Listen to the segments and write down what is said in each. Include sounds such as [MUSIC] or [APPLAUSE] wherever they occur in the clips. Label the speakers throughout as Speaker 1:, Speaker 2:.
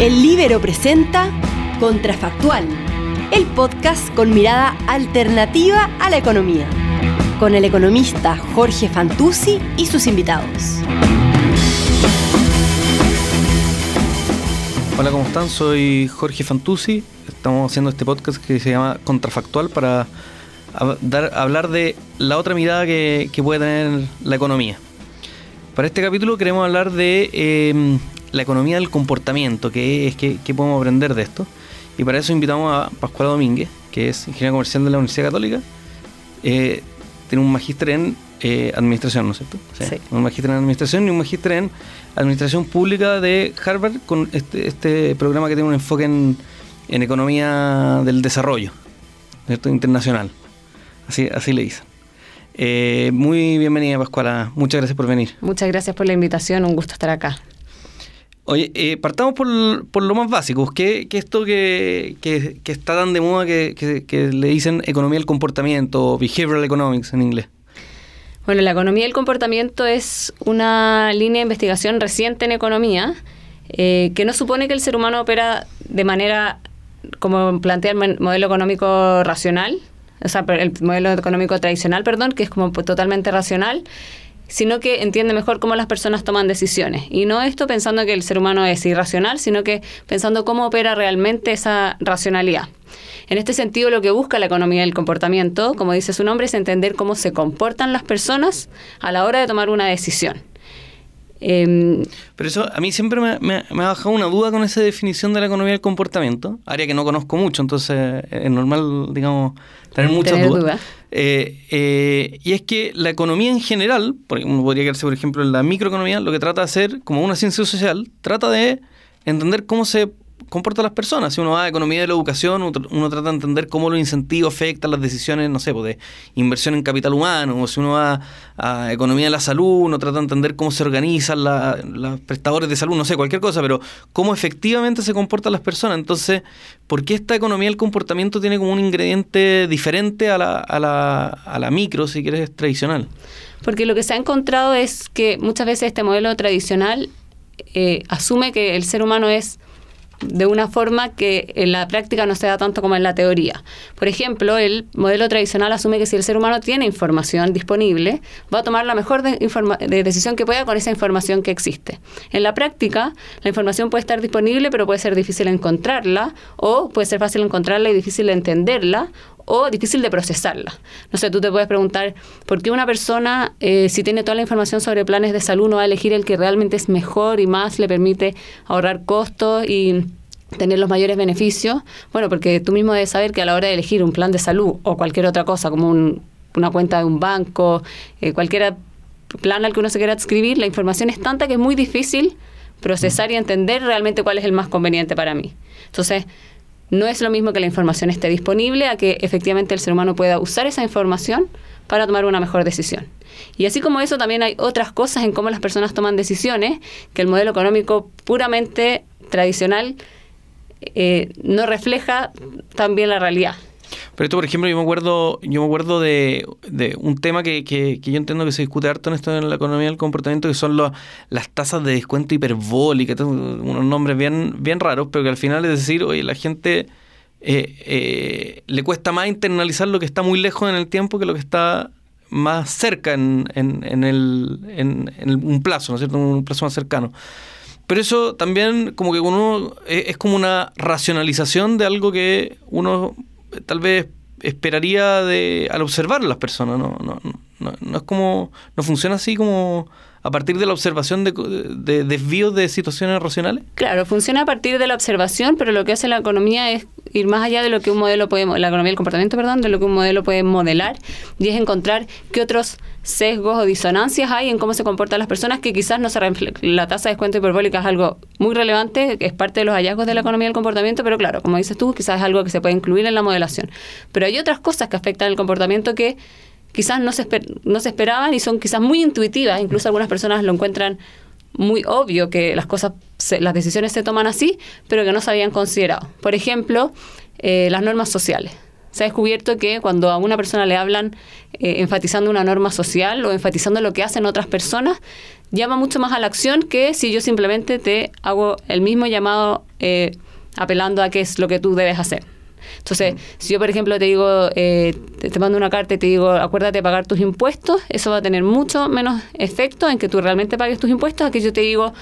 Speaker 1: El Libero presenta Contrafactual, el podcast con mirada alternativa a la economía, con el economista Jorge Fantuzzi y sus invitados.
Speaker 2: Hola, ¿cómo están? Soy Jorge Fantuzzi. Estamos haciendo este podcast que se llama Contrafactual para hablar de la otra mirada que, puede tener la economía. Para este capítulo queremos hablar de em, la economía del comportamiento, qué es, qué, podemos aprender de esto. Y para eso invitamos a Pascual Domínguez, que es ingeniero comercial de la Universidad Católica. Eh, tiene un magíster en eh, administración, ¿no es cierto?
Speaker 1: Sí.
Speaker 2: Un magíster en administración y un magíster en administración pública de Harvard con este, este programa que tiene un enfoque en, en economía del desarrollo, ¿cierto? Internacional. Así, así le dicen. Eh, muy bienvenida, Pascuala. Muchas gracias por venir.
Speaker 3: Muchas gracias por la invitación. Un gusto estar acá.
Speaker 2: Oye, eh, partamos por, lo más básico. ¿Qué, qué esto que, que, está tan de moda que, que, le dicen economía del comportamiento, behavioral economics en inglés?
Speaker 3: Bueno, la economía del comportamiento es una línea de investigación reciente en economía eh, que no supone que el ser humano opera de manera como plantea el modelo económico racional, o sea, el modelo económico tradicional, perdón, que es como totalmente racional, sino que entiende mejor cómo las personas toman decisiones. Y no esto pensando que el ser humano es irracional, sino que pensando cómo opera realmente esa racionalidad. En este sentido, lo que busca la economía del comportamiento, como dice su nombre, es entender cómo se comportan las personas a la hora de tomar una decisión.
Speaker 2: Em, Pero eso a mí siempre me, ha bajado una duda con esa definición de la economía del comportamiento, área que no conozco mucho, entonces es normal, digamos, tener muchas dudas. Eh, eh, y es que la economía en general, uno podría quedarse, por ejemplo, en la microeconomía, lo que trata de hacer, como una ciencia social, trata de entender cómo se comporta las personas. Si uno va a economía de la educación, uno, trata de entender cómo los incentivos afectan las decisiones, no sé, pues de inversión en capital humano. O si uno va a economía de la salud, uno trata de entender cómo se organizan los prestadores de salud, no sé, cualquier cosa, pero cómo efectivamente se comportan las personas. Entonces, ¿por qué esta economía del comportamiento tiene como un ingrediente diferente a la, a la, a la micro, si quieres, tradicional?
Speaker 3: Porque lo que se ha encontrado es que muchas veces este modelo tradicional eh, asume que el ser humano es de una forma que en la práctica no se da tanto como en la teoría. Por ejemplo, el modelo tradicional asume que si el ser humano tiene información disponible, va a tomar la mejor decisión que pueda con esa información que existe. En la práctica, la información puede estar disponible, pero puede ser difícil encontrarla, o puede ser fácil encontrarla y difícil entenderla, o difícil de procesarla. No sé, tú te puedes preguntar por qué una persona, eh, si tiene toda la información sobre planes de salud, no va a elegir el que realmente es mejor y más le permite ahorrar costos y tener los mayores beneficios. Bueno, porque tú mismo debes saber que a la hora de elegir un plan de salud o cualquier otra cosa, como una cuenta de un banco, eh, cualquier plan al que uno se quiera adscribir, la información es tanta que es muy difícil procesar y entender realmente cuál es el más conveniente para mí. Entonces, no es lo mismo que la información esté disponible a que efectivamente el ser humano pueda usar esa información para tomar una mejor decisión. Y así como eso, también hay otras cosas en cómo las personas toman decisiones que el modelo económico puramente tradicional eh, no refleja también la realidad.
Speaker 2: Pero esto, por ejemplo, yo me acuerdo, yo me acuerdo de, un tema que, yo entiendo que se discute harto en esto en la economía del comportamiento, que son las tasas de descuento hiperbólicas, unos nombres bien, raros, pero que al final es decir, oye, la gente eh, eh, le cuesta más internalizar lo que está muy lejos en el tiempo que lo que está más cerca en, en, el, en, un plazo, ¿no es cierto? Un plazo más cercano. Pero eso también como que uno es, es como una racionalización de algo que uno tal vez esperaría de al observar a las personas, no, no, no, no es como, no funciona así como a partir de la observación de, de, desvíos de situaciones racionales?
Speaker 3: Claro, funciona a partir de la observación, pero lo que hace la economía es ir más allá de lo que un modelo puede, la economía del comportamiento, perdón, de lo que un modelo puede modelar, y es encontrar qué otros sesgos o disonancias hay en cómo se comportan las personas que quizás no se la tasa de descuento hiperbólica es algo muy relevante, es parte de los hallazgos de la economía del comportamiento, pero claro, como dices tú, quizás es algo que se puede incluir en la modelación. Pero hay otras cosas que afectan el comportamiento que quizás no se, no se esperaban y son quizás muy intuitivas, incluso algunas personas lo encuentran muy obvio que las cosas, las decisiones se toman así, pero que no se habían considerado. Por ejemplo, eh, las normas sociales. Se ha descubierto que cuando a una persona le hablan eh, enfatizando una norma social o enfatizando lo que hacen otras personas, llama mucho más a la acción que si yo simplemente te hago el mismo llamado eh, apelando a qué es lo que tú debes hacer. Entonces, si yo, por ejemplo, te digo, eh, te, mando una carta y te digo, acuérdate de pagar tus impuestos, eso va a tener mucho menos efecto en que tú realmente pagues tus impuestos a que yo te digo,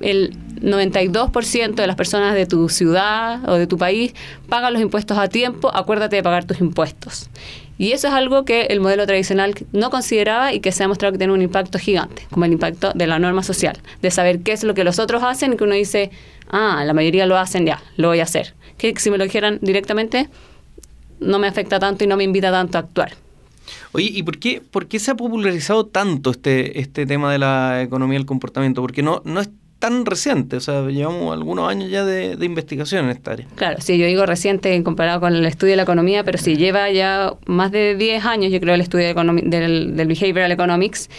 Speaker 3: el 92% de las personas de tu ciudad o de tu país pagan los impuestos a tiempo, acuérdate de pagar tus impuestos. Y eso es algo que el modelo tradicional no consideraba y que se ha mostrado que tiene un impacto gigante, como el impacto de la norma social, de saber qué es lo que los otros hacen y que uno dice, ah, la mayoría lo hacen, ya, lo voy a hacer. Que si me lo dijeran directamente, no me afecta tanto y no me invita tanto a actuar.
Speaker 2: Oye, ¿y por qué, por qué se ha popularizado tanto este, este tema de la economía del comportamiento? Porque no, no es tan reciente, o sea, llevamos algunos años ya de, investigación en esta área.
Speaker 3: Claro, sí, yo digo reciente comparado con el estudio de la economía, pero sí lleva ya más de 10 años, yo creo, el estudio del, del Behavioral Economics.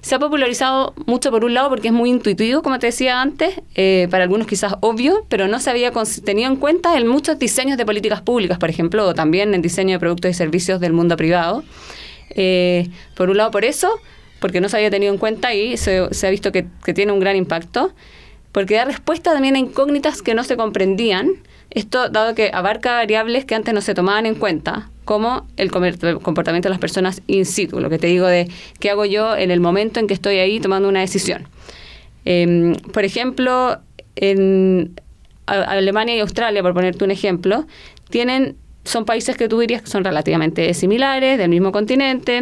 Speaker 3: Se ha popularizado mucho por un lado porque es muy intuitivo, como te decía antes, eh, para algunos quizás obvio, pero no se había tenido en cuenta en muchos diseños de políticas públicas, por ejemplo, o también en diseño de productos y servicios del mundo privado. Eh, por un lado por eso, porque no se había tenido en cuenta y se, ha visto que, tiene un gran impacto, porque da respuesta también a incógnitas que no se comprendían, esto dado que abarca variables que antes no se tomaban en cuenta, como el comportamiento de las personas in situ, lo que te digo de qué hago yo en el momento en que estoy ahí tomando una decisión. Em, por ejemplo, en Alemania y Australia, por ponerte un ejemplo, tienen, son países que tú dirías que son relativamente similares, del mismo continente,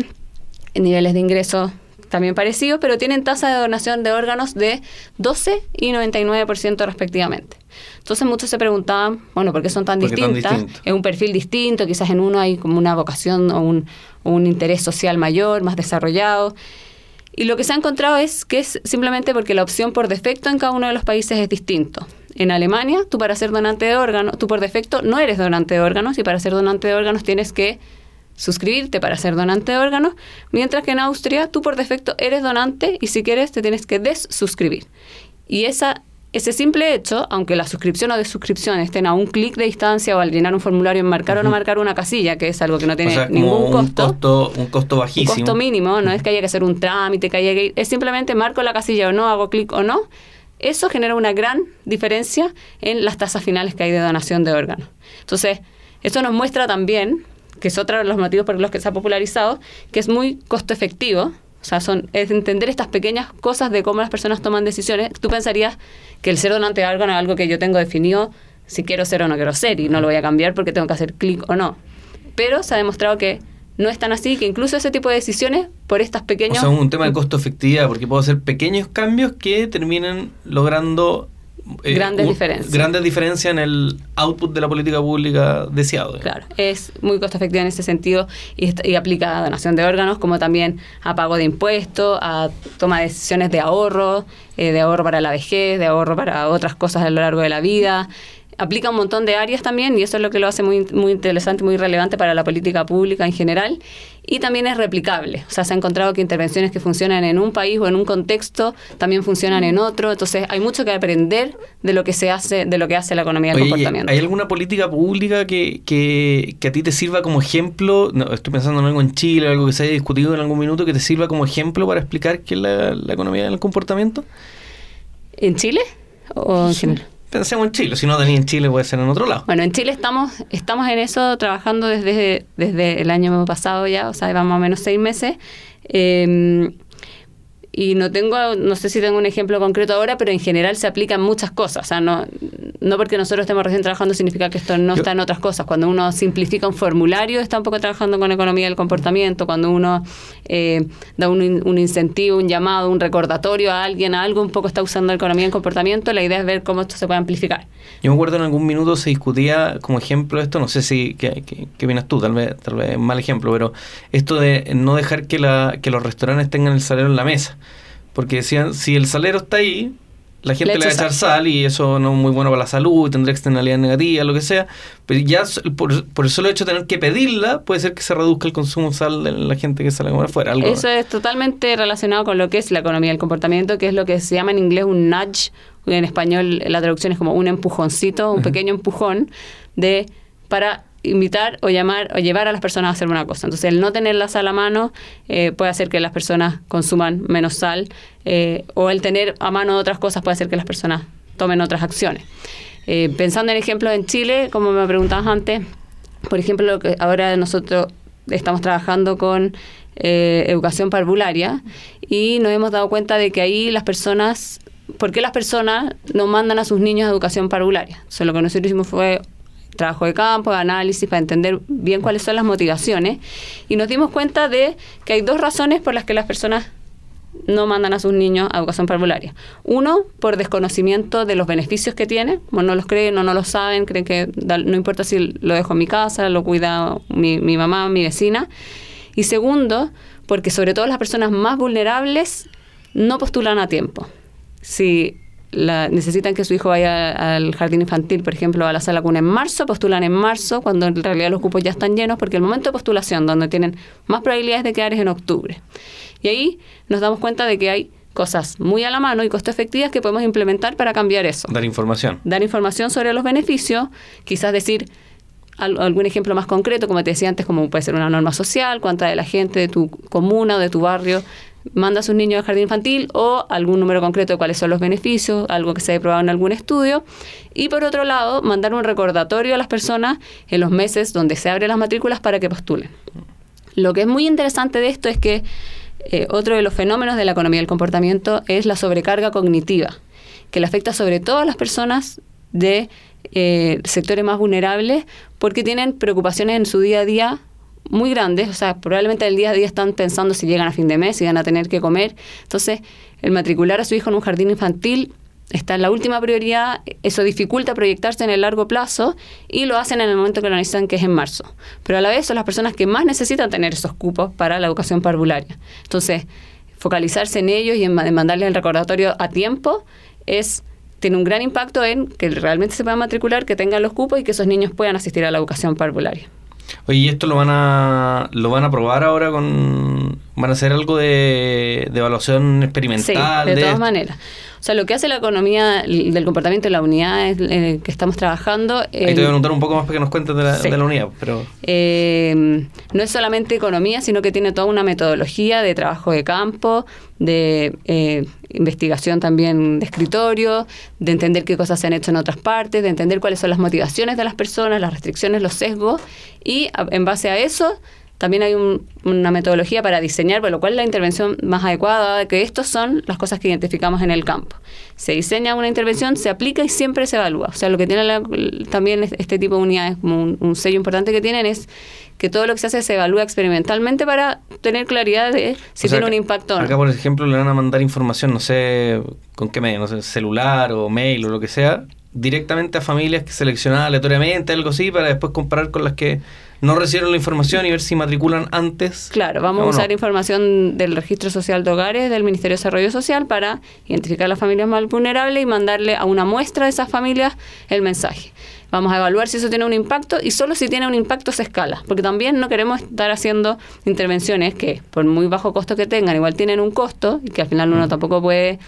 Speaker 3: en niveles de ingresos también parecidos, pero tienen tasa de donación de órganos de 12 y 99% respectivamente. Entonces muchos se preguntaban, bueno, ¿por qué son tan distintas? es un perfil distinto, quizás en uno hay como una vocación o un, un interés social mayor, más desarrollado. Y lo que se ha encontrado es que es simplemente porque la opción por defecto en cada uno de los países es distinto. En Alemania, tú para ser donante de órganos, tú por defecto no eres donante de órganos y para ser donante de órganos tienes que suscribirte para ser donante de órganos, mientras que en Austria tú por defecto eres donante y si quieres te tienes que desuscribir. Y esa, ese simple hecho, aunque la suscripción o desuscripción estén a un clic de distancia o al llenar un formulario en marcar o no marcar una casilla, que es algo que no tiene ningún
Speaker 2: costo, un costo, bajísimo.
Speaker 3: Un costo mínimo, no es que haya que hacer un trámite, que haya que es simplemente marco la casilla o no, hago clic o no. Eso genera una gran diferencia en las tasas finales que hay de donación de órganos. Entonces, eso nos muestra también que es otro de los motivos por los que se ha popularizado, que es muy costo efectivo. O sea, son, es entender estas pequeñas cosas de cómo las personas toman decisiones. Tú pensarías que el ser donante de órgano es algo que yo tengo definido si quiero ser o no quiero ser y no lo voy a cambiar porque tengo que hacer clic o no. Pero se ha demostrado que no es tan así, que incluso ese tipo de decisiones, por estas pequeñas...
Speaker 2: O sea, es un tema de costo efectividad, porque puedo hacer pequeños cambios que terminen logrando
Speaker 3: eh, grandes diferencias.
Speaker 2: Grandes diferencias en el output de la política pública deseado.
Speaker 3: Claro, es muy costo efectiva en ese sentido y, y, aplica a donación de órganos como también a pago de impuestos, a toma de decisiones de ahorro, eh, de ahorro para la vejez, de ahorro para otras cosas a lo largo de la vida aplica un montón de áreas también y eso es lo que lo hace muy, muy interesante, muy relevante para la política pública en general y también es replicable. O sea, se ha encontrado que intervenciones que funcionan en un país o en un contexto también funcionan en otro. Entonces, hay mucho que aprender de lo que se hace, de lo que hace la economía del comportamiento.
Speaker 2: ¿Hay alguna política pública que, que, que, a ti te sirva como ejemplo? No, estoy pensando en algo en Chile, algo que se haya discutido en algún minuto, que te sirva como ejemplo para explicar qué es la, economía del comportamiento.
Speaker 3: ¿En Chile? ¿O en general?
Speaker 2: Pensemos en Chile, si no tenía en Chile puede ser en otro lado.
Speaker 3: Bueno, en Chile estamos, estamos en eso trabajando desde, desde el año pasado ya, o sea, llevamos más menos seis meses. Eh, y no tengo, no sé si tengo un ejemplo concreto ahora, pero en general se aplican muchas cosas. O sea, no, no porque nosotros estemos recién trabajando significa que esto no está en otras cosas. Cuando uno simplifica un formulario, está un poco trabajando con economía del comportamiento. Cuando uno eh, da un, un, incentivo, un llamado, un recordatorio a alguien, a algo, un poco está usando economía del comportamiento. La idea es ver cómo esto se puede amplificar.
Speaker 2: Yo me acuerdo en algún minuto se discutía como ejemplo esto, no sé si, ¿qué, qué, vienes tú? Tal vez, tal vez mal ejemplo, pero esto de no dejar que, la, que los restaurantes tengan el salario en la mesa. Porque decían, si el salero está ahí, la gente le, va a echar sal. y eso no es muy bueno para la salud, tendrá externalidades negativas, lo que sea. Pero ya por, por el solo hecho de tener que pedirla, puede ser que se reduzca el consumo de sal de la gente que sale a comer afuera.
Speaker 3: eso es totalmente relacionado con lo que es la economía del comportamiento, que es lo que se llama en inglés un nudge, en español la traducción es como un empujoncito, un pequeño empujón de para invitar o llamar o llevar a las personas a hacer una cosa. Entonces, el no tener la sal a mano eh, puede hacer que las personas consuman menos sal eh, o el tener a mano otras cosas puede hacer que las personas tomen otras acciones. Eh, pensando en ejemplos en Chile, como me preguntabas antes, por ejemplo, lo que ahora nosotros estamos trabajando con educación parvularia y nos hemos dado cuenta de que ahí las personas ¿por qué las personas no mandan a sus niños a educación parvularia? O lo que nosotros hicimos fue trabajo de campo, de análisis, para entender bien cuáles son las motivaciones. Y nos dimos cuenta de que hay dos razones por las que las personas no mandan a sus niños a educación parvularia. Uno, por desconocimiento de los beneficios que tiene, como no los creen o no lo saben, creen que no importa si lo dejo en mi casa, lo cuida mi, mi mamá, mi vecina. Y segundo, porque sobre todo las personas más vulnerables no postulan a tiempo. Si necesitan que su hijo vaya al jardín infantil, por ejemplo, a la sala cuna en marzo, postulan en marzo, cuando en realidad los cupos ya están llenos, porque el momento de postulación donde tienen más probabilidades de quedar es en octubre. Y ahí nos damos cuenta de que hay cosas muy a la mano y costo efectivas que podemos implementar para cambiar eso.
Speaker 2: Dar información.
Speaker 3: Dar información sobre los beneficios, quizás decir algún ejemplo más concreto, como te decía antes, como puede ser una norma social, cuánta de la gente de tu comuna o de tu barrio manda a sus niños al jardín infantil o algún número concreto de cuáles son los beneficios, algo que se haya probado en algún estudio. Y por otro lado, mandar un recordatorio a las personas en los meses donde se abren las matrículas para que postulen. Lo que es muy interesante de esto es que eh, otro de los fenómenos de la economía del comportamiento es la sobrecarga cognitiva, que le afecta sobre todo a las personas de eh, sectores más vulnerables porque tienen preocupaciones en su día a día muy grandes, o sea, probablemente el día a día están pensando si llegan a fin de mes, si van a tener que comer. Entonces, el matricular a su hijo en un jardín infantil está en la última prioridad, eso dificulta proyectarse en el largo plazo y lo hacen en el momento que lo necesitan, que es en marzo. Pero a la vez son las personas que más necesitan tener esos cupos para la educación parvularia. Entonces, focalizarse en ellos y en mandarles el recordatorio a tiempo es tiene un gran impacto en que realmente se puedan matricular, que tengan los cupos y que esos niños puedan asistir a la educación parvularia.
Speaker 2: Oye, ¿y esto lo van a lo van a probar ahora con van a hacer algo de, evaluación experimental?
Speaker 3: Sí, de, todas maneras. O sea, lo que hace la economía del comportamiento de la unidad es, eh, que estamos trabajando...
Speaker 2: Ahí te voy a preguntar un poco más para que nos cuentes de la, unidad, pero...
Speaker 3: Eh, no es solamente economía, sino que tiene toda una metodología de trabajo de campo, de eh, investigación también de escritorio, de entender qué cosas se han hecho en otras partes, de entender cuáles son las motivaciones de las personas, las restricciones, los sesgos, y en base a eso también hay una metodología para diseñar, por lo cual la intervención más adecuada, de que estas son las cosas que identificamos en el campo. Se diseña una intervención, se aplica y siempre se evalúa. O sea, lo que tiene también este tipo de unidades, como un, sello importante que tienen, es que todo lo que se hace se evalúa experimentalmente para tener claridad de si tiene un impacto o no.
Speaker 2: Acá, por ejemplo, le van a mandar información, no sé con qué medio, no sé, celular o mail o lo que sea, directamente a familias que seleccionadas aleatoriamente, algo así, para después comparar con las que no recibieron la información y ver si matriculan antes.
Speaker 3: Claro, vamos a usar información del registro social de hogares del Ministerio de Desarrollo Social para identificar a las familias más vulnerables y mandarle a una muestra de esas familias el mensaje. Vamos a evaluar si eso tiene un impacto y solo si tiene un impacto se escala, porque también no queremos estar haciendo intervenciones que por muy bajo costo que tengan, igual tienen un costo y que al final uno tampoco puede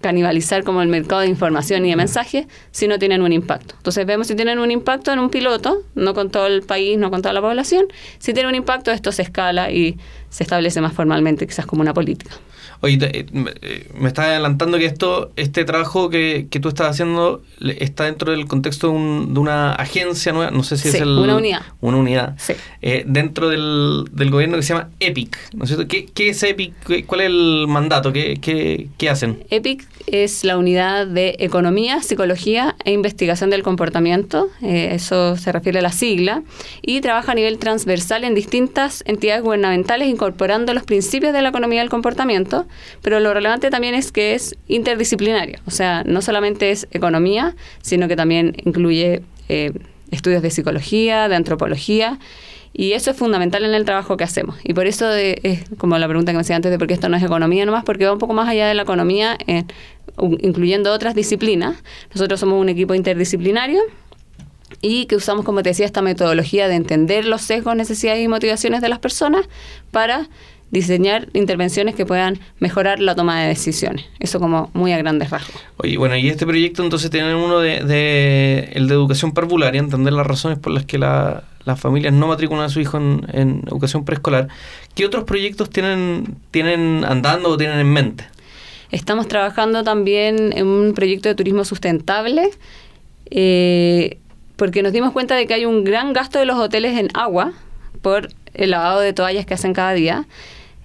Speaker 3: canibalizar como el mercado de información y de mensajes si no tienen un impacto. Entonces vemos si tienen un impacto en un piloto, no con todo el país, no con toda la población. Si tiene un impacto, esto se escala y se establece más formalmente, quizás como una política.
Speaker 2: Oye, eh, me estás adelantando que esto, este trabajo que, que, tú estás haciendo está dentro del contexto de, una agencia nueva, no sé si es el,
Speaker 3: una unidad.
Speaker 2: Una unidad. Eh, dentro del, del, gobierno que se llama EPIC, ¿no es cierto? ¿Qué, qué es EPIC? ¿Cuál es el mandato? ¿Qué, qué, qué hacen?
Speaker 3: EPIC es la unidad de Economía, Psicología e Investigación del Comportamiento, eh, eso se refiere a la sigla, y trabaja a nivel transversal en distintas entidades gubernamentales incorporando los principios de la economía del comportamiento pero lo relevante también es que es interdisciplinario, o sea, no solamente es economía, sino que también incluye eh, estudios de psicología, de antropología, y eso es fundamental en el trabajo que hacemos. Y por eso es como la pregunta que me hacía antes de por qué esto no es economía nomás, porque va un poco más allá de la economía, incluyendo otras disciplinas. Nosotros somos un equipo interdisciplinario y que usamos, como te decía, esta metodología de entender los sesgos, necesidades y motivaciones de las personas para diseñar intervenciones que puedan mejorar la toma de decisiones. Eso como muy a grandes rasgos.
Speaker 2: Oye, bueno, y este proyecto entonces tiene uno de, el de educación parvularia, entender las razones por las que las familias no matriculan a su hijo en, educación preescolar. ¿Qué otros proyectos tienen, tienen andando o tienen en mente?
Speaker 3: Estamos trabajando también en un proyecto de turismo sustentable. Eh, porque nos dimos cuenta de que hay un gran gasto de los hoteles en agua por el lavado de toallas que hacen cada día.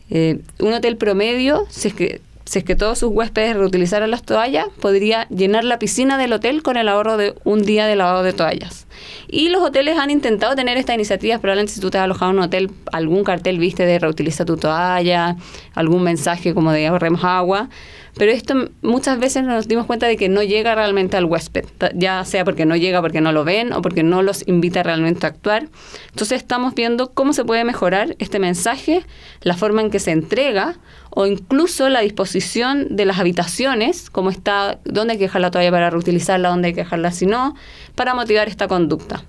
Speaker 3: Eh, un hotel promedio, si es que si es que todos sus huéspedes reutilizaran las toallas, podría llenar la piscina del hotel con el ahorro de un día de lavado de toallas. Y los hoteles han intentado tener estas iniciativas, probablemente si tú te has alojado en un hotel, algún cartel viste de reutiliza tu toalla, algún mensaje como de ahorremos agua, pero esto muchas veces nos dimos cuenta de que no llega realmente al huésped, ya sea porque no llega porque no lo ven o porque no los invita realmente a actuar. Entonces estamos viendo cómo se puede mejorar este mensaje, la forma en que se entrega o incluso la disposición de las habitaciones, cómo está, dónde hay que dejar la toalla para reutilizarla, dónde hay que dejarla si no, para motivar esta conducta.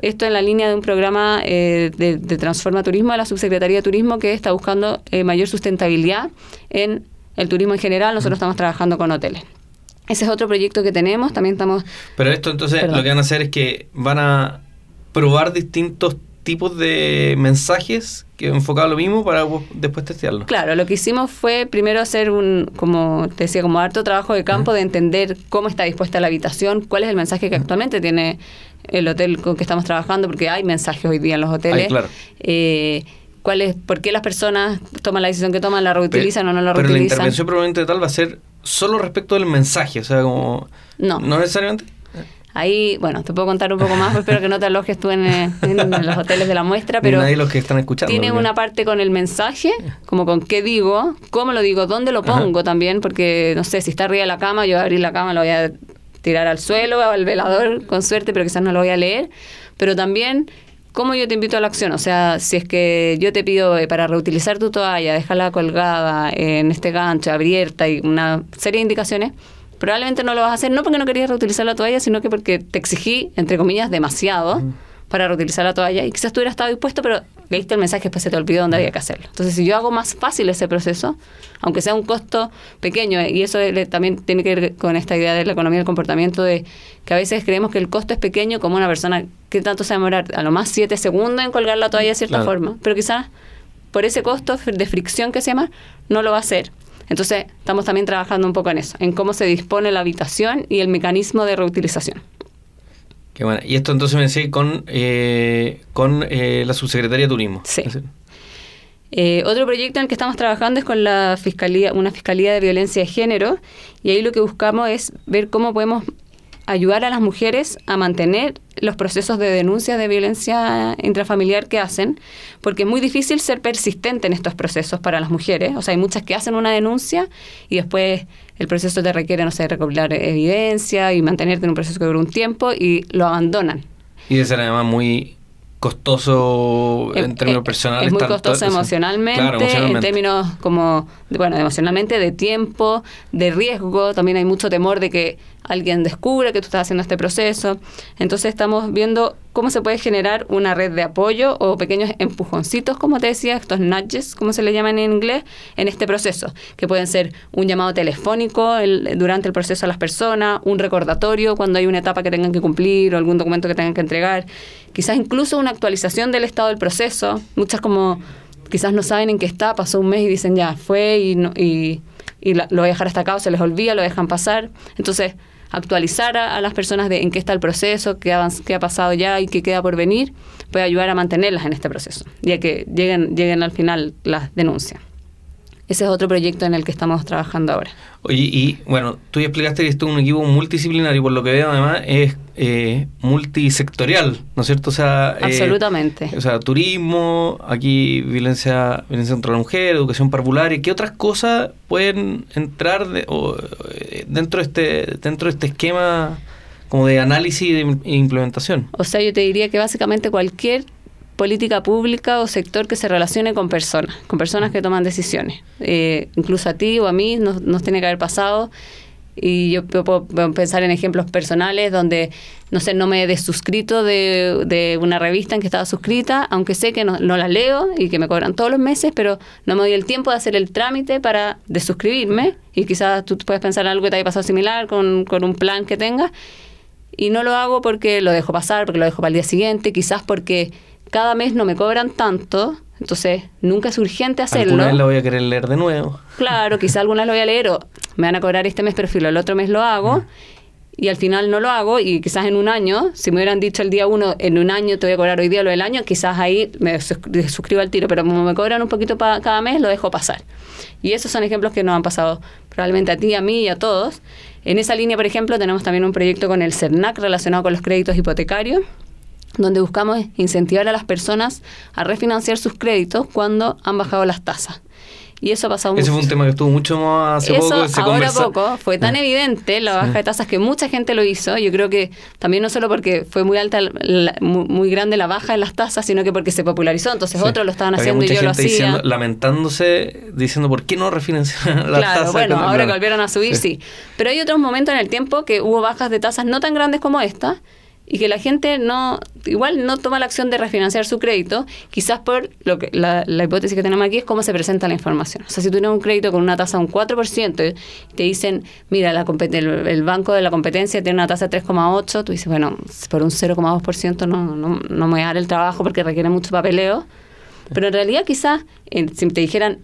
Speaker 3: Esto en la línea de un programa eh, de, Transforma Turismo de la Subsecretaría de Turismo que está buscando eh, mayor sustentabilidad en el turismo en general, nosotros estamos trabajando con hoteles. Ese es otro proyecto que tenemos, también estamos...
Speaker 2: Pero esto entonces lo que van a hacer es que van a probar distintos tipos de mensajes que enfocado lo mismo para después testearlo.
Speaker 3: Claro, lo que hicimos fue primero hacer un, como te decía, como harto trabajo de campo de entender cómo está dispuesta la habitación, cuál es el mensaje que actualmente tiene el hotel con que estamos trabajando, porque hay mensajes hoy día en los hoteles. claro. Eh, cuál es, por qué las personas toman la decisión que toman, la reutilizan o no la reutilizan.
Speaker 2: Pero la intervención probablemente tal va a ser solo respecto del mensaje, o sea, como... No. No necesariamente.
Speaker 3: Ahí, bueno, te puedo contar un poco más, espero que no te alojes tú en, [LAUGHS] los hoteles de la muestra, pero...
Speaker 2: Nadie los que están escuchando.
Speaker 3: Tiene una parte con el mensaje, como con qué digo, cómo lo digo, dónde lo pongo también, porque, no sé, si está arriba de la cama, yo voy a abrir la cama, lo voy a tirar al suelo, al velador, con suerte, pero quizás no lo voy a leer. Pero también ¿Cómo yo te invito a la acción? O sea, si es que yo te pido eh, para reutilizar tu toalla, dejarla colgada en este gancho, abierta y una serie de indicaciones, probablemente no lo vas a hacer no porque no querías reutilizar la toalla, sino que porque te exigí, entre comillas, demasiado para reutilizar la toalla y quizás tú hubieras estado dispuesto, pero leíste el mensaje y después se te olvidó dónde había que hacerlo. Entonces, si yo hago más fácil ese proceso, aunque sea un costo pequeño, y eso también tiene que ver con esta idea de la economía del comportamiento, de que a veces creemos que el costo es pequeño como una persona que tanto se va a demorar a lo más siete segundos en colgar la toalla de cierta forma, pero quizás por ese costo de fricción que se llama, no lo va a hacer. Entonces, estamos también trabajando un poco en eso, en cómo se dispone la habitación y el mecanismo de reutilización.
Speaker 2: Qué bueno. Y esto entonces me decía con, eh, con eh, la subsecretaría de Turismo.
Speaker 3: Sí. Eh, otro proyecto en el que estamos trabajando es con la fiscalía, una fiscalía de violencia de género, y ahí lo que buscamos es ver cómo podemos ayudar a las mujeres a mantener los procesos de denuncia de violencia intrafamiliar que hacen, porque es muy difícil ser persistente en estos procesos para las mujeres. O sea, hay muchas que hacen una denuncia y después el proceso te requiere, no sé, recopilar evidencia y mantenerte en un proceso que dura un tiempo y lo abandonan.
Speaker 2: Y de ser además muy costoso en términos personales.
Speaker 3: Es muy costoso emocionalmente, en términos como, bueno, emocionalmente, de tiempo, de riesgo. También hay mucho temor de que alguien descubra que tú estás haciendo este proceso. Entonces estamos viendo cómo se puede generar una red de apoyo o pequeños empujoncitos, como te decía, estos nudges, como se le llaman en inglés, en este proceso, que pueden ser un llamado telefónico durante el proceso a las personas, un recordatorio cuando hay una etapa que tengan que cumplir o algún documento que tengan que entregar, quizás incluso una actualización del estado del proceso. Muchas como quizás no saben en qué está, pasó un mes y dicen ya, fue y, no, y, lo voy a dejar hasta acá o se les olvida, lo dejan pasar. Entonces, actualizar a, las personas de en qué está el proceso, qué qué ha pasado ya y qué queda por venir, puede ayudar a mantenerlas en este proceso, ya que lleguen, lleguen al final las denuncias. Ese es otro proyecto en el que estamos trabajando ahora.
Speaker 2: Oye, y bueno, tú ya explicaste que esto es un equipo multidisciplinario, por lo que veo además es eh, multisectorial, ¿no es cierto? O sea,
Speaker 3: eh, Absolutamente.
Speaker 2: o sea, turismo, aquí violencia, violencia contra la mujer, educación parvularia, ¿qué otras cosas pueden entrar eh, dentro, de este, dentro de este esquema como de análisis e implementación?
Speaker 3: O sea, yo te diría que básicamente cualquier política pública o sector que se relacione con personas, con personas que toman decisiones. Eh, incluso a ti o a mí nos, tiene que haber pasado Y yo puedo pensar en ejemplos personales donde, no sé, no me he desuscrito de, de una revista en que estaba suscrita, aunque sé que no, no, la leo y que me cobran todos los meses, pero no me doy el tiempo de hacer el trámite para desuscribirme. Y quizás tú puedes pensar en algo que te haya pasado similar con, con un plan que tengas. Y no lo hago porque lo dejo pasar, porque lo dejo para el día siguiente, quizás porque cada mes no me cobran tanto entonces, nunca es urgente hacerlo.
Speaker 2: Alguna vez lo voy a querer leer de nuevo.
Speaker 3: Claro, quizá alguna vez lo voy a leer o me van a cobrar este mes, pero filo, el otro mes lo hago. Y al final no lo hago y quizás en un año, si me hubieran dicho el día uno, en un año te voy a cobrar hoy día lo del año, quizás ahí me suscribo al tiro, pero como me cobran un poquito para cada mes, lo dejo pasar. Y esos son ejemplos que nos han pasado probablemente a ti, a mí y a todos. En esa línea, por ejemplo, tenemos también un proyecto con el CERNAC relacionado con los créditos hipotecarios, donde buscamos incentivar a las personas a refinanciar sus créditos cuando han bajado las tasas. Y eso ha pasado
Speaker 2: Ese fue un tema que estuvo mucho más hace poco.
Speaker 3: Se ahora poco. Fue tan evidente la baja de tasas que mucha gente lo hizo. Yo creo que también no solo porque fue muy alta, muy, grande la baja de las tasas, sino que porque se popularizó. Entonces otros lo estaban haciendo y yo lo hacía.
Speaker 2: lamentándose, diciendo por qué no refinanciar [LAUGHS] las
Speaker 3: claro, Bueno, ahora que volvieron a subir, sí. Pero hay otros momentos en el tiempo que hubo bajas de tasas no tan grandes como esta y que la gente no igual no toma la acción de refinanciar su crédito, quizás por lo que la, hipótesis que tenemos aquí es cómo se presenta la información. O sea, si tú tienes un crédito con una tasa de un 4% y te dicen, mira, la el, el, banco de la competencia tiene una tasa de 3,8, tú dices, bueno, por un 0,2% no, no, no me voy a dar el trabajo porque requiere mucho papeleo. Pero en realidad quizás, si te dijeran,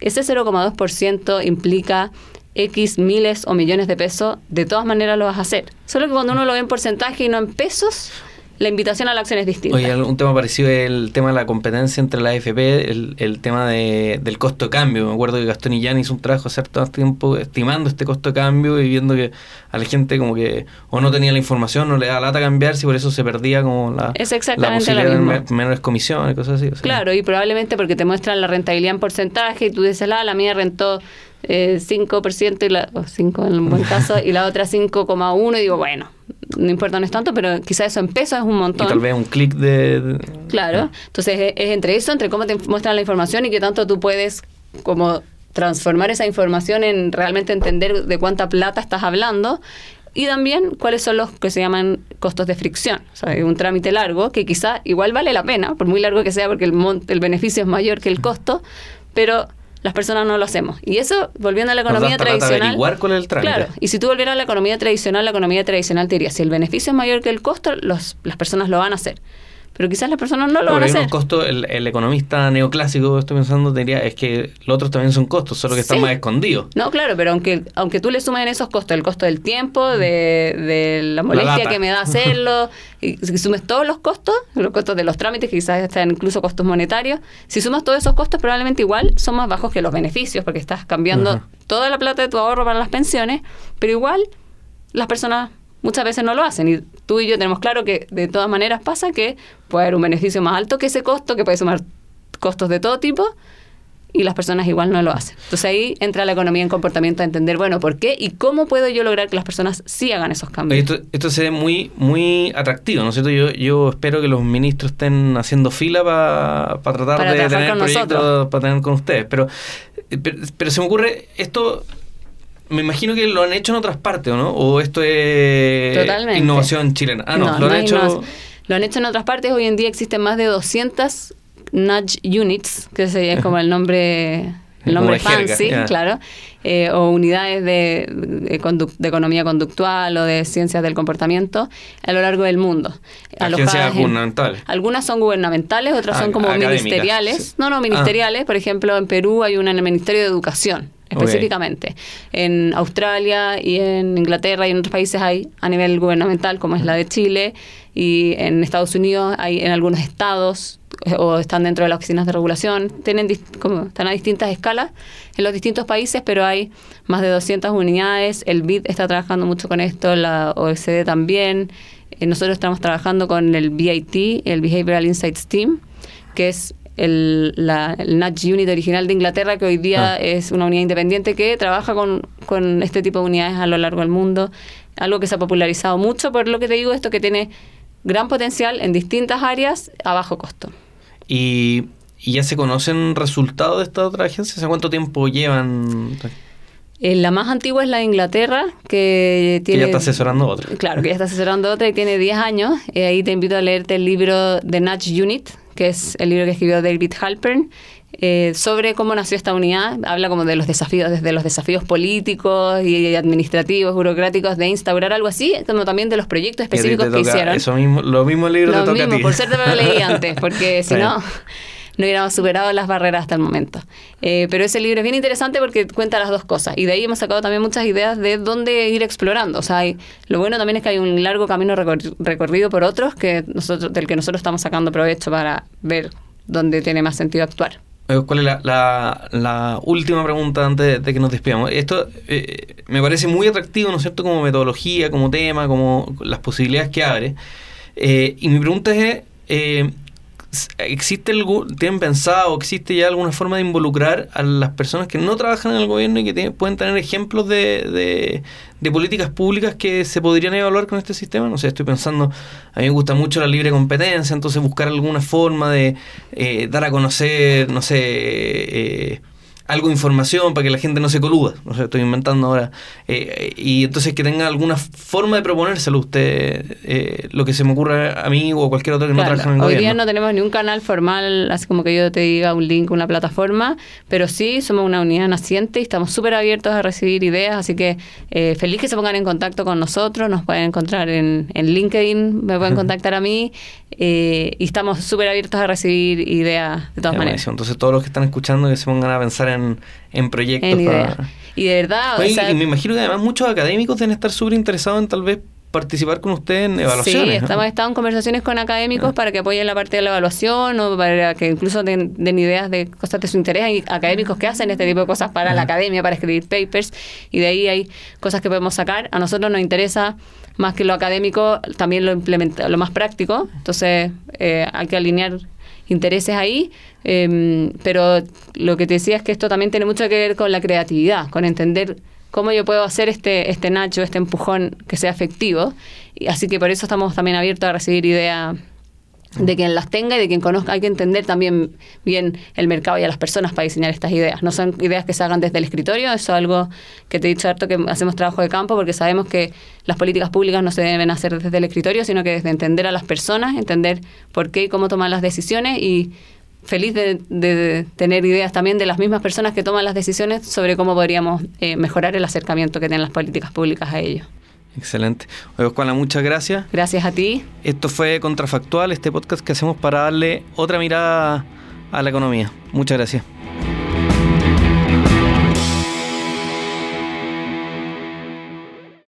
Speaker 3: ese 0,2% implica X miles o millones de pesos, de todas maneras lo vas a hacer. Solo que cuando uno lo ve en porcentaje y no en pesos, la invitación a la acción es distinta.
Speaker 2: Oye, un tema parecido es el tema de la competencia entre la AFP, el, tema de, del costo de cambio. Me acuerdo que Gastón Illán hizo un trabajo hace todo tiempo estimando este costo de cambio y viendo que a la gente como que o no tenía la información, no le da lata cambiarse y por eso se perdía como la,
Speaker 3: es exactamente la posibilidad
Speaker 2: de menores comisiones y cosas así.
Speaker 3: claro, y probablemente porque te muestran la rentabilidad en porcentaje y tú dices, la, la mía rentó eh, 5% y la, o 5 en un buen [LAUGHS] caso, y la otra 5,1 y digo, bueno, no importa, no es tanto, pero quizás eso en pesos es un montón.
Speaker 2: Y tal vez un clic de,
Speaker 3: Claro, entonces es, entre eso, entre cómo te muestran la información y qué tanto tú puedes como transformar esa información en realmente entender de cuánta plata estás hablando y también cuáles son los que se llaman costos de fricción. O sea, un trámite largo que quizá igual vale la pena, por muy largo que sea, porque el, el beneficio es mayor que el costo, pero las personas no lo hacemos. Y eso, volviendo a la economía tradicional.
Speaker 2: con el
Speaker 3: Claro, y si tú volvieras a la economía tradicional, la economía tradicional te diría, si el beneficio es mayor que el costo, los, las personas lo van a hacer pero quizás las personas no lo van a hacer.
Speaker 2: costo, el, el, economista neoclásico, estoy pensando, diría, es que los otros también son costos, solo que están más escondidos.
Speaker 3: No, claro, pero aunque, aunque tú le sumes en esos costos, el costo del tiempo, de, de la molestia que me da hacerlo, [LAUGHS] y si sumes todos los costos, los costos de los trámites, que quizás están incluso costos monetarios, si sumas todos esos costos, probablemente igual son más bajos que los beneficios, porque estás cambiando toda la plata de tu ahorro para las pensiones, pero igual las personas muchas veces no lo hacen. Y tú y yo tenemos claro que de todas maneras pasa que puede haber un beneficio más alto que ese costo, que puede sumar costos de todo tipo, y las personas igual no lo hacen. Entonces ahí entra la economía en comportamiento a entender, bueno, ¿por qué y cómo puedo yo lograr que las personas sí hagan esos cambios?
Speaker 2: Esto, esto se ve muy, muy atractivo, ¿no es cierto? Yo, yo espero que los ministros estén haciendo fila para tratar de tener el proyecto para tener con ustedes. pero, pero se me ocurre, esto me imagino que lo han hecho en otras partes, ¿no? ¿O esto es innovación chilena? Ah, no, lo han hecho...
Speaker 3: Lo han hecho en otras partes. Hoy en día existen más de 200 nudge units, que es como el nombre [LAUGHS] el nombre fancy, claro, eh, o unidades de, de, economía conductual o de ciencias del comportamiento a lo largo del mundo.
Speaker 2: Agencias gubernamentales.
Speaker 3: Algunas son gubernamentales, otras son como ministeriales. No, no, ministeriales. Ah. Por ejemplo, en Perú hay una en el Ministerio de Educación específicamente. En Australia y en Inglaterra y en otros países hay a nivel gubernamental, como es la de Chile, y en Estados Unidos hay en algunos estados eh, o están dentro de las oficinas de regulación, tienen como, están a distintas escalas en los distintos países, pero hay más de 200 unidades, el BID está trabajando mucho con esto, la OECD también, eh, nosotros estamos trabajando con el BIT, el Behavioral Insights Team, que es el, la, el Nudge Unit original de Inglaterra, que hoy día ah. es una unidad independiente que trabaja con, con este tipo de unidades a lo largo del mundo. Algo que se ha popularizado mucho, por lo que te digo, esto que tiene gran potencial en distintas áreas a bajo costo.
Speaker 2: ¿Y, ya se conocen resultados de esta otra agencia? ¿Hace cuánto tiempo llevan?
Speaker 3: Eh, la más antigua es la de Inglaterra, que tiene...
Speaker 2: Que ya está asesorando otra.
Speaker 3: Claro, que ya está asesorando otra y tiene 10 años. Eh, ahí te invito a leerte el libro The Nudge Unit, que es el libro que escribió David Halpern, eh, sobre cómo nació esta unidad. Habla como de los desafíos, desde los desafíos políticos y administrativos, burocráticos de instaurar algo así, como también de los proyectos específicos que hicieron.
Speaker 2: Eso mismo, lo mismo libro
Speaker 3: lo
Speaker 2: te toca
Speaker 3: mismo,
Speaker 2: a ti.
Speaker 3: Por suerte me lo leí antes, porque [LAUGHS] si no no hubiéramos superado las barreras hasta el momento. Eh, pero ese libro es bien interesante porque cuenta las dos cosas. Y de ahí hemos sacado también muchas ideas de dónde ir explorando. O sea, lo bueno también es que hay un largo camino recorrido por otros que nosotros, del que nosotros estamos sacando provecho para ver dónde tiene más sentido actuar.
Speaker 2: Eh, ¿Cuál es la, última pregunta antes de que nos despidamos? Esto eh, me parece muy atractivo, ¿no es cierto?, como metodología, como tema, como las posibilidades que abre. y mi pregunta es, ¿existe algo, tienen pensado, existe ya alguna forma de involucrar a las personas que no trabajan en el gobierno y que pueden tener ejemplos de, de, políticas públicas que se podrían evaluar con este sistema? No sé, estoy pensando, a mí me gusta mucho la libre competencia, entonces buscar alguna forma de eh, dar a conocer, no sé, eh, algo de información para que la gente no se coluda. No sé, estoy inventando ahora. Eh, y entonces que tenga alguna forma de proponérselo usted, eh, lo que se me ocurra a mí o a cualquier otro que no trabaje en el
Speaker 3: Hoy día no tenemos ni un canal formal, así como que yo te diga un link, una plataforma, pero sí somos una unidad naciente y estamos súper abiertos a recibir ideas, así que eh, feliz que se pongan en contacto con nosotros, nos pueden encontrar en, en LinkedIn, me pueden contactar a mí y estamos súper abiertos a recibir ideas de todas maneras.
Speaker 2: Entonces todos los que están escuchando que se pongan a pensar en en, proyectos.
Speaker 3: Y de verdad...
Speaker 2: me imagino que además muchos académicos deben estar súper interesados en tal vez participar con usted en evaluaciones.
Speaker 3: Sí, estamos, estado en conversaciones con académicos ah. para que apoyen la parte de la evaluación o para que incluso den, ideas de cosas de su interés. Hay académicos que hacen este tipo de cosas para la academia, para escribir papers, y de ahí hay cosas que podemos sacar. A nosotros nos interesa más que lo académico, también lo implementa, lo más práctico. Entonces, eh, hay que alinear intereses ahí, em, pero lo que te decía es que esto también tiene mucho que ver con la creatividad, con entender cómo yo puedo hacer este, este nacho, este empujón que sea efectivo. Y así que por eso estamos también abiertos a recibir ideas de quien las tenga y de quien conozca. Hay que entender también bien el mercado y a las personas para diseñar estas ideas. No son ideas que se hagan desde el escritorio, eso es algo que te he dicho harto que hacemos trabajo de campo porque sabemos que las políticas públicas no se deben hacer desde el escritorio, sino que desde entender a las personas, entender por qué y cómo toman las decisiones y feliz de, tener ideas también de las mismas personas que toman las decisiones sobre cómo podríamos eh, mejorar el acercamiento que tienen las políticas públicas a ellos.
Speaker 2: Excelente. Oye, Oscuala, muchas gracias.
Speaker 3: Gracias a ti.
Speaker 2: Esto fue Contrafactual, este podcast que hacemos para darle otra mirada a la economía. Muchas gracias.